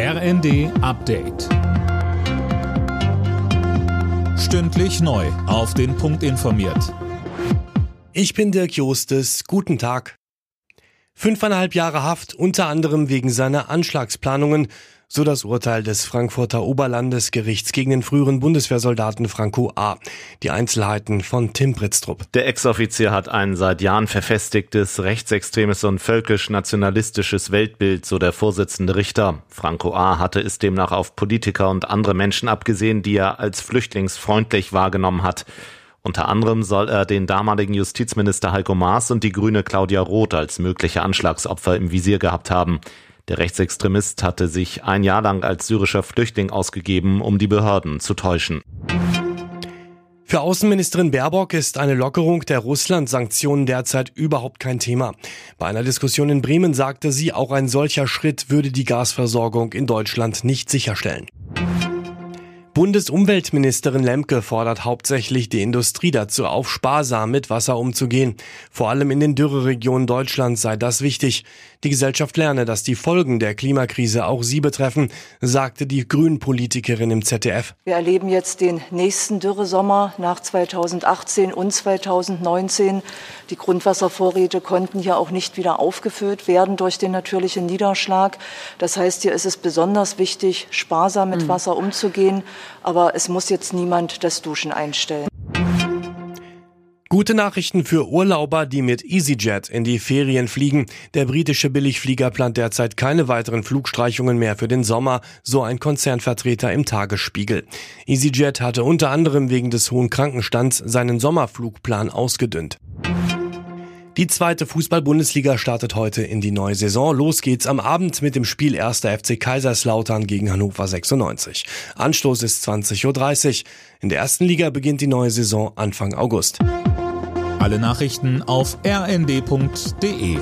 RND Update. Stündlich neu. Auf den Punkt informiert. Ich bin Dirk Jostes. Guten Tag. Fünfeinhalb Jahre Haft, unter anderem wegen seiner Anschlagsplanungen. So das Urteil des Frankfurter Oberlandesgerichts gegen den früheren Bundeswehrsoldaten Franco A. Die Einzelheiten von Tim Pritztrup. Der Ex-Offizier hat ein seit Jahren verfestigtes rechtsextremes und völkisch-nationalistisches Weltbild, so der Vorsitzende Richter. Franco A. hatte es demnach auf Politiker und andere Menschen abgesehen, die er als flüchtlingsfreundlich wahrgenommen hat. Unter anderem soll er den damaligen Justizminister Heiko Maas und die Grüne Claudia Roth als mögliche Anschlagsopfer im Visier gehabt haben. Der Rechtsextremist hatte sich ein Jahr lang als syrischer Flüchtling ausgegeben, um die Behörden zu täuschen. Für Außenministerin Baerbock ist eine Lockerung der Russland-Sanktionen derzeit überhaupt kein Thema. Bei einer Diskussion in Bremen sagte sie, auch ein solcher Schritt würde die Gasversorgung in Deutschland nicht sicherstellen. Bundesumweltministerin Lemke fordert hauptsächlich die Industrie dazu auf, sparsam mit Wasser umzugehen. Vor allem in den Dürreregionen Deutschlands sei das wichtig. Die Gesellschaft lerne, dass die Folgen der Klimakrise auch sie betreffen, sagte die Grünen-Politikerin im ZDF. Wir erleben jetzt den nächsten Dürresommer nach 2018 und 2019. Die Grundwasservorräte konnten hier auch nicht wieder aufgefüllt werden durch den natürlichen Niederschlag. Das heißt, hier ist es besonders wichtig, sparsam mit mhm. Wasser umzugehen aber es muss jetzt niemand das Duschen einstellen. Gute Nachrichten für Urlauber, die mit EasyJet in die Ferien fliegen. Der britische Billigflieger plant derzeit keine weiteren Flugstreichungen mehr für den Sommer, so ein Konzernvertreter im Tagesspiegel. EasyJet hatte unter anderem wegen des hohen Krankenstands seinen Sommerflugplan ausgedünnt. Die zweite Fußball-Bundesliga startet heute in die neue Saison. Los geht's am Abend mit dem Spiel 1. FC Kaiserslautern gegen Hannover 96. Anstoß ist 20.30 Uhr. In der ersten Liga beginnt die neue Saison Anfang August. Alle Nachrichten auf rnd.de